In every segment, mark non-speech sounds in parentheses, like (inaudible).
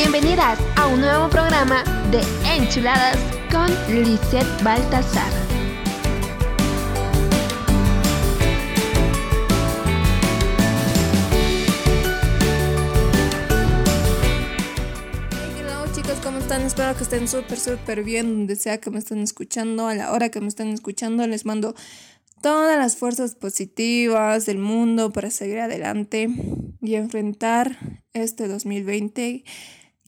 Bienvenidas a un nuevo programa de Enchuladas con Lisette Baltasar. Hola chicos, ¿cómo están? Espero que estén súper, súper bien donde sea que me estén escuchando, a la hora que me estén escuchando. Les mando todas las fuerzas positivas del mundo para seguir adelante y enfrentar este 2020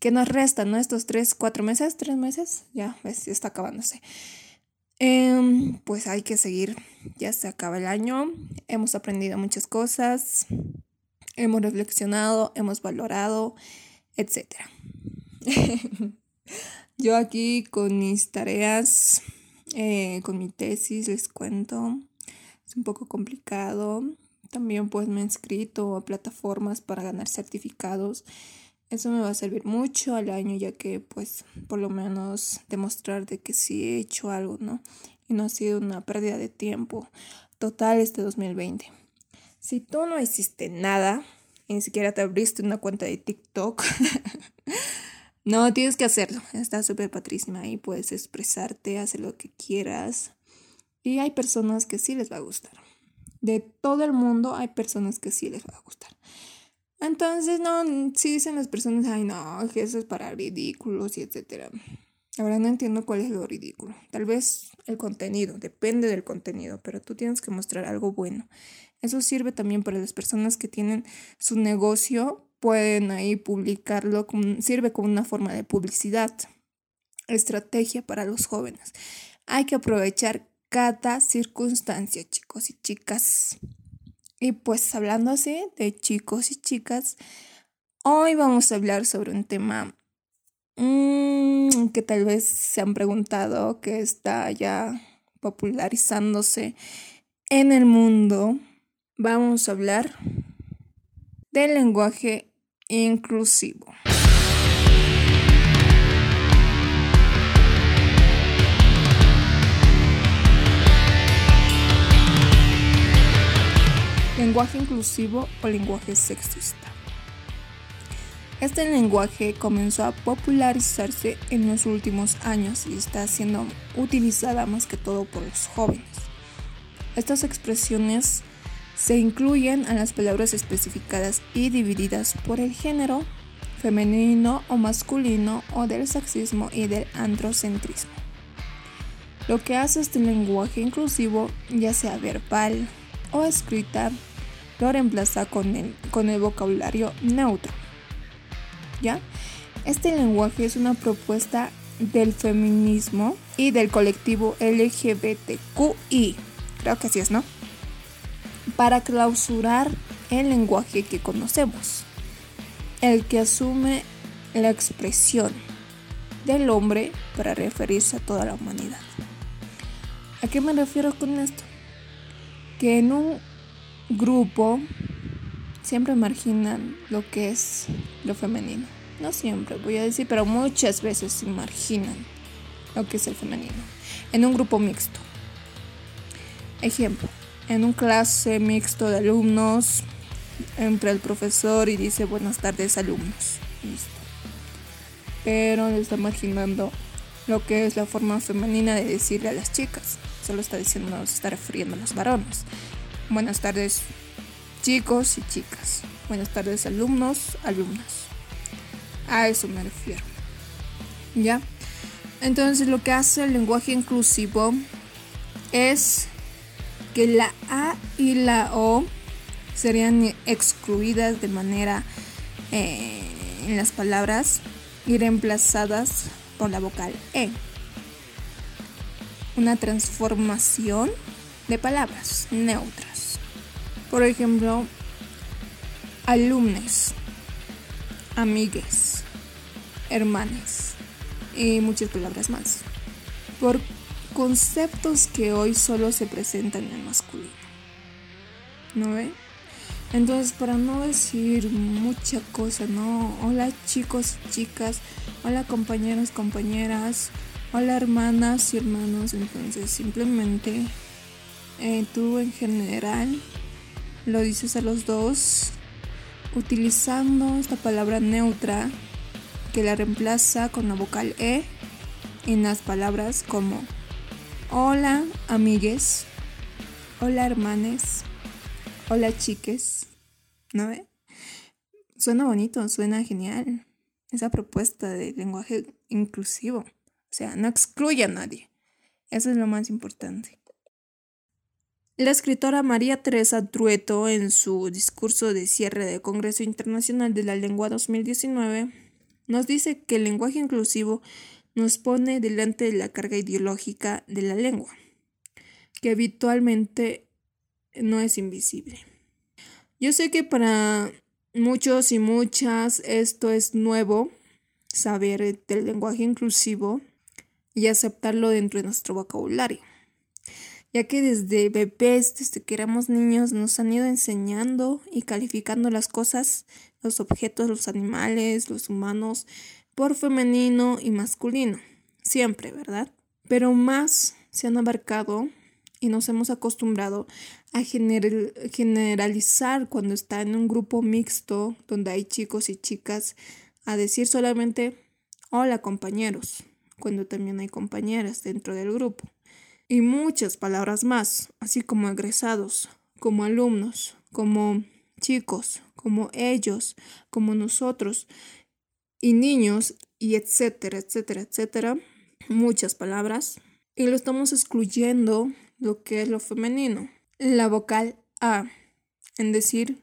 que nos restan, ¿no? Estos tres, cuatro meses, tres meses, ya ves, ya está acabándose. Em, pues hay que seguir, ya se acaba el año, hemos aprendido muchas cosas, hemos reflexionado, hemos valorado, etc. (laughs) Yo aquí con mis tareas, eh, con mi tesis, les cuento, es un poco complicado. También pues me he inscrito a plataformas para ganar certificados eso me va a servir mucho al año ya que pues por lo menos demostrar de que sí he hecho algo, ¿no? Y no ha sido una pérdida de tiempo total este 2020. Si tú no hiciste nada y ni siquiera te abriste una cuenta de TikTok, (laughs) no tienes que hacerlo. Está súper patrísima ahí, puedes expresarte, hacer lo que quieras. Y hay personas que sí les va a gustar. De todo el mundo hay personas que sí les va a gustar. Entonces, no, si dicen las personas, ay, no, que eso es para ridículos y etcétera. Ahora no entiendo cuál es lo ridículo. Tal vez el contenido, depende del contenido, pero tú tienes que mostrar algo bueno. Eso sirve también para las personas que tienen su negocio, pueden ahí publicarlo, sirve como una forma de publicidad, estrategia para los jóvenes. Hay que aprovechar cada circunstancia, chicos y chicas. Y pues hablando así de chicos y chicas, hoy vamos a hablar sobre un tema mm, que tal vez se han preguntado, que está ya popularizándose en el mundo. Vamos a hablar del lenguaje inclusivo. Lenguaje inclusivo o lenguaje sexista. Este lenguaje comenzó a popularizarse en los últimos años y está siendo utilizada más que todo por los jóvenes. Estas expresiones se incluyen a las palabras especificadas y divididas por el género femenino o masculino o del sexismo y del androcentrismo. Lo que hace este lenguaje inclusivo, ya sea verbal o escrita, lo reemplaza con el, con el vocabulario neutro. ¿Ya? Este lenguaje es una propuesta del feminismo y del colectivo LGBTQI. Creo que así es, ¿no? Para clausurar el lenguaje que conocemos, el que asume la expresión del hombre para referirse a toda la humanidad. ¿A qué me refiero con esto? Que en un grupo siempre marginan lo que es lo femenino. No siempre, voy a decir, pero muchas veces marginan lo que es el femenino. En un grupo mixto. Ejemplo, en un clase mixto de alumnos, entra el profesor y dice buenas tardes alumnos. Listo. Pero le está marginando lo que es la forma femenina de decirle a las chicas. Solo está diciendo, se está refiriendo a los varones. Buenas tardes chicos y chicas. Buenas tardes alumnos, alumnas. A eso me refiero. ¿Ya? Entonces lo que hace el lenguaje inclusivo es que la A y la O serían excluidas de manera eh, en las palabras y reemplazadas por la vocal E. Una transformación de palabras neutras. Por ejemplo, alumnos, amigues, hermanas y muchas palabras más. Por conceptos que hoy solo se presentan en masculino. ¿No ve? Entonces, para no decir mucha cosa, ¿no? Hola chicos chicas, hola compañeros, compañeras, hola hermanas y hermanos. Entonces, simplemente eh, tú en general lo dices a los dos utilizando esta palabra neutra que la reemplaza con la vocal E en las palabras como hola amigues, hola hermanes, hola chiques, ¿no ve? Suena bonito, suena genial esa propuesta de lenguaje inclusivo. O sea, no excluye a nadie. Eso es lo más importante. La escritora María Teresa Trueto, en su discurso de cierre del Congreso Internacional de la Lengua 2019, nos dice que el lenguaje inclusivo nos pone delante de la carga ideológica de la lengua, que habitualmente no es invisible. Yo sé que para muchos y muchas esto es nuevo, saber del lenguaje inclusivo y aceptarlo dentro de nuestro vocabulario, ya que desde bebés, desde que éramos niños, nos han ido enseñando y calificando las cosas, los objetos, los animales, los humanos, por femenino y masculino, siempre, ¿verdad? Pero más se han abarcado y nos hemos acostumbrado a generalizar cuando está en un grupo mixto donde hay chicos y chicas a decir solamente hola compañeros, cuando también hay compañeras dentro del grupo. Y muchas palabras más, así como egresados, como alumnos, como chicos, como ellos, como nosotros, y niños, y etcétera, etcétera, etcétera. Muchas palabras. Y lo estamos excluyendo lo que es lo femenino. La vocal A, en decir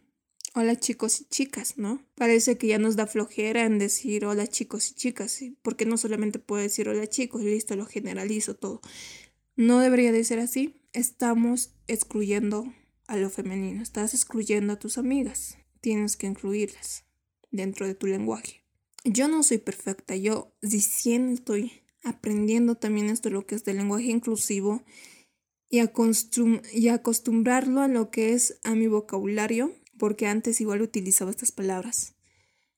hola chicos y chicas, ¿no? Parece que ya nos da flojera en decir hola chicos y chicas, porque no solamente puedo decir hola chicos, listo, lo generalizo todo. No debería de ser así. Estamos excluyendo a lo femenino, estás excluyendo a tus amigas. Tienes que incluirlas dentro de tu lenguaje. Yo no soy perfecta, yo recién estoy aprendiendo también esto, lo que es del lenguaje inclusivo y, y acostumbrarlo a lo que es a mi vocabulario, porque antes igual utilizaba estas palabras.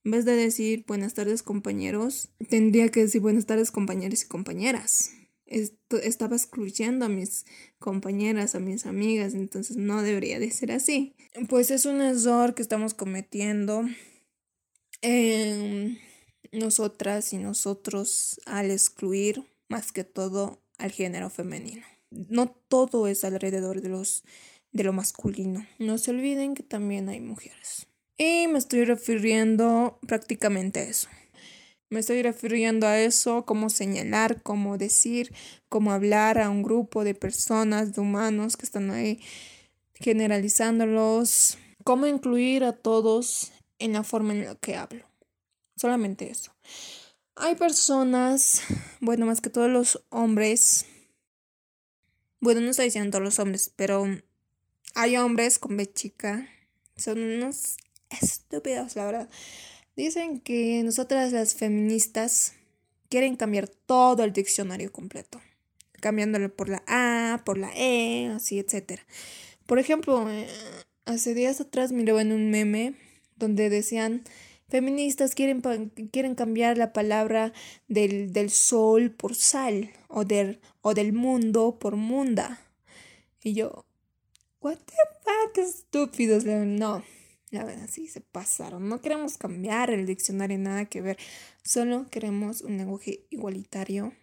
En vez de decir buenas tardes compañeros, tendría que decir buenas tardes compañeros y compañeras. Estaba excluyendo a mis compañeras, a mis amigas, entonces no debería de ser así. Pues es un error que estamos cometiendo eh, nosotras y nosotros al excluir más que todo al género femenino no todo es alrededor de los de lo masculino. No se olviden que también hay mujeres. Y me estoy refiriendo prácticamente a eso. Me estoy refiriendo a eso, cómo señalar, cómo decir, cómo hablar a un grupo de personas, de humanos que están ahí generalizándolos, cómo incluir a todos en la forma en la que hablo. Solamente eso. Hay personas, bueno, más que todos los hombres, bueno, no estoy diciendo todos los hombres, pero hay hombres con B chica. Son unos estúpidos, la verdad. Dicen que nosotras las feministas quieren cambiar todo el diccionario completo. Cambiándolo por la A, por la E, así, etc. Por ejemplo, eh, hace días atrás miraba en un meme donde decían Feministas quieren, quieren cambiar la palabra del, del sol por sal o del, o del mundo por munda. Y yo, what the fuck, estúpidos. No, la verdad, sí, se pasaron. No queremos cambiar el diccionario, nada que ver. Solo queremos un lenguaje igualitario.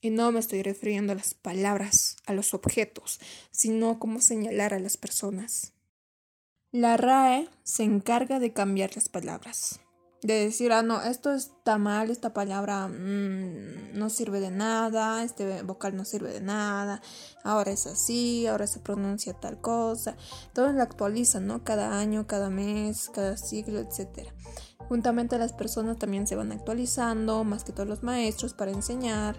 Y no me estoy refiriendo a las palabras, a los objetos, sino cómo señalar a las personas. La RAE se encarga de cambiar las palabras de decir, ah, no, esto está mal, esta palabra mm, no sirve de nada, este vocal no sirve de nada, ahora es así, ahora se pronuncia tal cosa. Todo lo actualizan, ¿no? Cada año, cada mes, cada siglo, etc. Juntamente las personas también se van actualizando, más que todos los maestros, para enseñar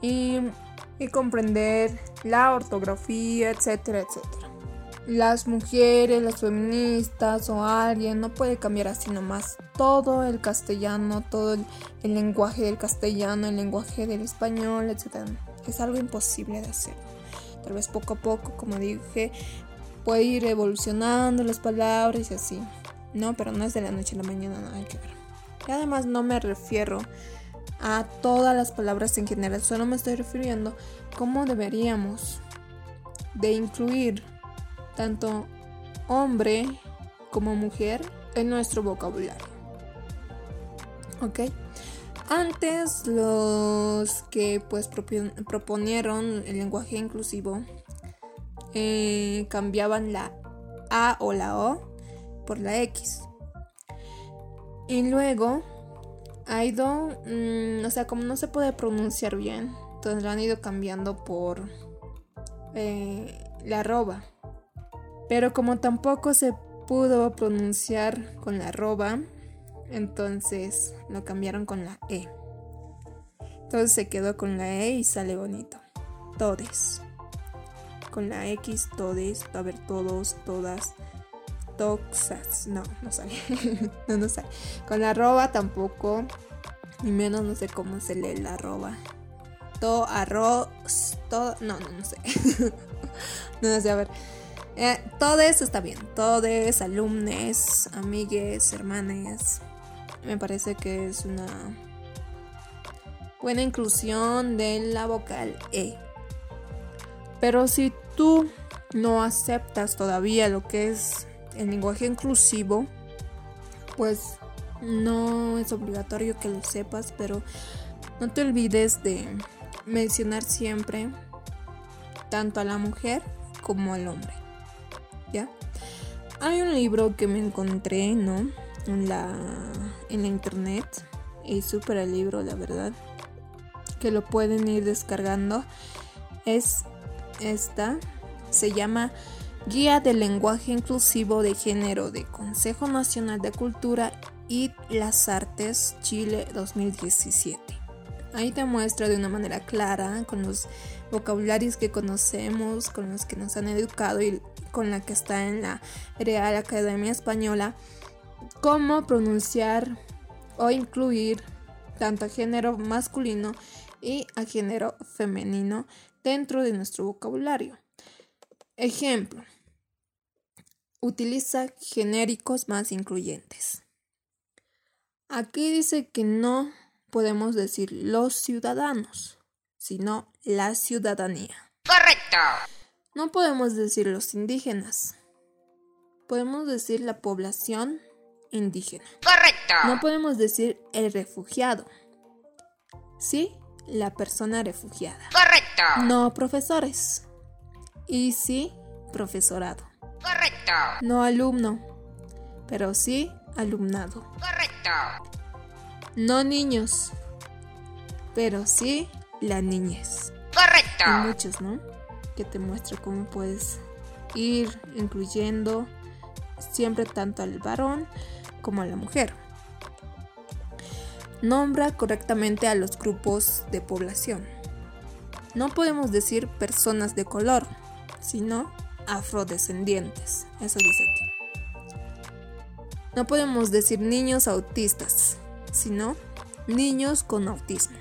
y, y comprender la ortografía, etcétera, etcétera las mujeres, las feministas o alguien no puede cambiar así nomás todo el castellano, todo el, lenguaje del castellano, el lenguaje del español, etc. Es algo imposible de hacer. Tal vez poco a poco, como dije, puede ir evolucionando las palabras y así. No, pero no es de la noche a la mañana, hay que ver. Y además no me refiero a todas las palabras en general, solo me estoy refiriendo cómo deberíamos de incluir tanto hombre como mujer en nuestro vocabulario. ¿Ok? Antes los que pues proponieron el lenguaje inclusivo eh, cambiaban la A o la O por la X. Y luego ha ido, mm, o sea, como no se puede pronunciar bien, entonces lo han ido cambiando por eh, la arroba. Pero como tampoco se pudo pronunciar con la arroba, entonces lo cambiaron con la E. Entonces se quedó con la E y sale bonito. Todes. Con la X, todes, a ver, todos, todas, toxas. No, no sale. (laughs) no, no sale. Con la arroba tampoco. Ni menos no sé cómo se lee la arroba. To, arroz, todo. No, no, no sé. (laughs) no, sé, a ver. Eh, todes está bien. Todes, alumnes, amigues, hermanes. Me parece que es una buena inclusión de la vocal E. Pero si tú no aceptas todavía lo que es el lenguaje inclusivo, pues no es obligatorio que lo sepas, pero no te olvides de mencionar siempre tanto a la mujer como al hombre. Hay un libro que me encontré, ¿no? En la, en internet. Y súper libro, la verdad. Que lo pueden ir descargando. Es esta. Se llama Guía del Lenguaje Inclusivo de Género de Consejo Nacional de Cultura y las Artes Chile 2017. Ahí te muestra de una manera clara, con los vocabularios que conocemos, con los que nos han educado y con la que está en la Real Academia Española, cómo pronunciar o incluir tanto a género masculino y a género femenino dentro de nuestro vocabulario. Ejemplo, utiliza genéricos más incluyentes. Aquí dice que no podemos decir los ciudadanos, sino la ciudadanía. Correcto. No podemos decir los indígenas. Podemos decir la población indígena. Correcto. No podemos decir el refugiado. Sí, la persona refugiada. Correcto. No profesores. Y sí, profesorado. Correcto. No alumno, pero sí alumnado. Correcto. No niños, pero sí la niñez. Correcto. Muchos, ¿no? Que te muestra cómo puedes ir incluyendo siempre tanto al varón como a la mujer. Nombra correctamente a los grupos de población. No podemos decir personas de color, sino afrodescendientes. Eso dice aquí. No podemos decir niños autistas, sino niños con autismo.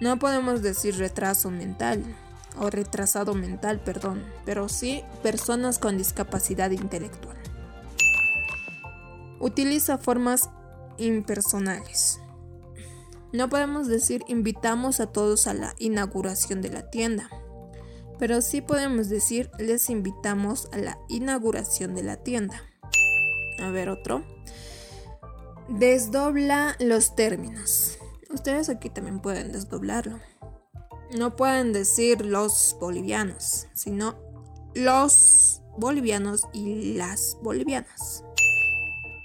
No podemos decir retraso mental o retrasado mental, perdón, pero sí personas con discapacidad intelectual. Utiliza formas impersonales. No podemos decir invitamos a todos a la inauguración de la tienda, pero sí podemos decir les invitamos a la inauguración de la tienda. A ver otro. Desdobla los términos. Ustedes aquí también pueden desdoblarlo. No pueden decir los bolivianos, sino los bolivianos y las bolivianas.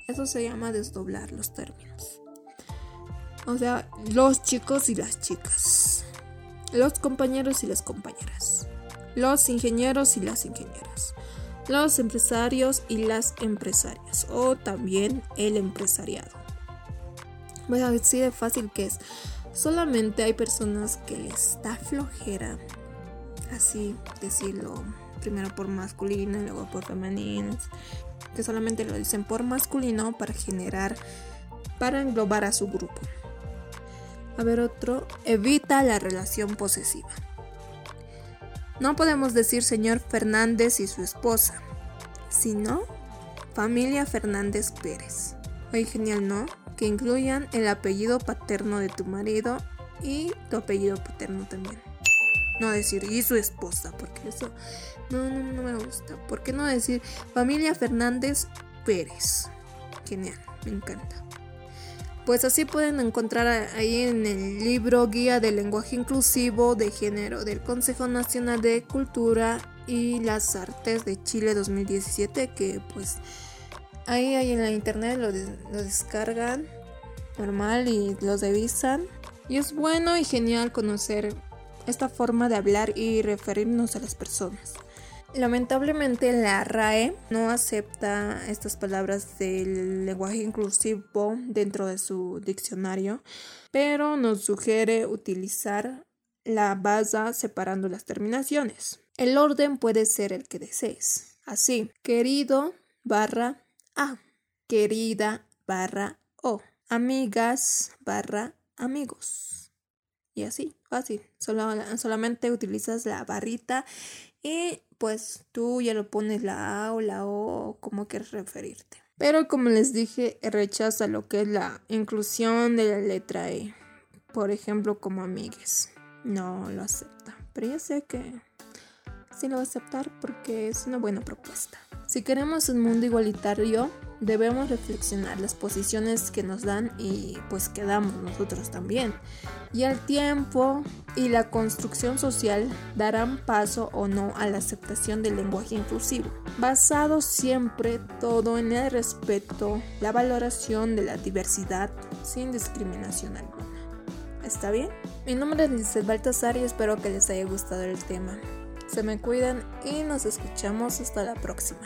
Eso se llama desdoblar los términos. O sea, los chicos y las chicas. Los compañeros y las compañeras los ingenieros y las ingenieras, los empresarios y las empresarias, o también el empresariado. Bueno, así de fácil que es. Solamente hay personas que les da flojera, así decirlo, primero por masculino y luego por femenino, que solamente lo dicen por masculino para generar, para englobar a su grupo. A ver otro, evita la relación posesiva. No podemos decir señor Fernández y su esposa, sino familia Fernández Pérez. Oye, genial, ¿no? Que incluyan el apellido paterno de tu marido y tu apellido paterno también. No decir y su esposa, porque eso no, no, no me gusta. ¿Por qué no decir familia Fernández Pérez? Genial, me encanta. Pues así pueden encontrar ahí en el libro Guía del Lenguaje Inclusivo de Género del Consejo Nacional de Cultura y las Artes de Chile 2017 que pues ahí, ahí en la internet lo, lo descargan normal y lo revisan y es bueno y genial conocer esta forma de hablar y referirnos a las personas. Lamentablemente la RAE no acepta estas palabras del lenguaje inclusivo dentro de su diccionario, pero nos sugiere utilizar la base separando las terminaciones. El orden puede ser el que desees. Así, querido barra A, querida barra O, amigas barra amigos. Y así, fácil. solamente utilizas la barrita y pues tú ya lo pones la A o la O como quieres referirte. Pero como les dije, rechaza lo que es la inclusión de la letra E. Por ejemplo, como amigues. No lo acepta. Pero ya sé que sí lo va a aceptar porque es una buena propuesta. Si queremos un mundo igualitario, debemos reflexionar las posiciones que nos dan y pues que damos nosotros también. Y el tiempo y la construcción social darán paso o no a la aceptación del lenguaje inclusivo, basado siempre todo en el respeto, la valoración de la diversidad sin discriminación alguna. ¿Está bien? Mi nombre es Lizeth Baltasar y espero que les haya gustado el tema. Se me cuidan y nos escuchamos hasta la próxima.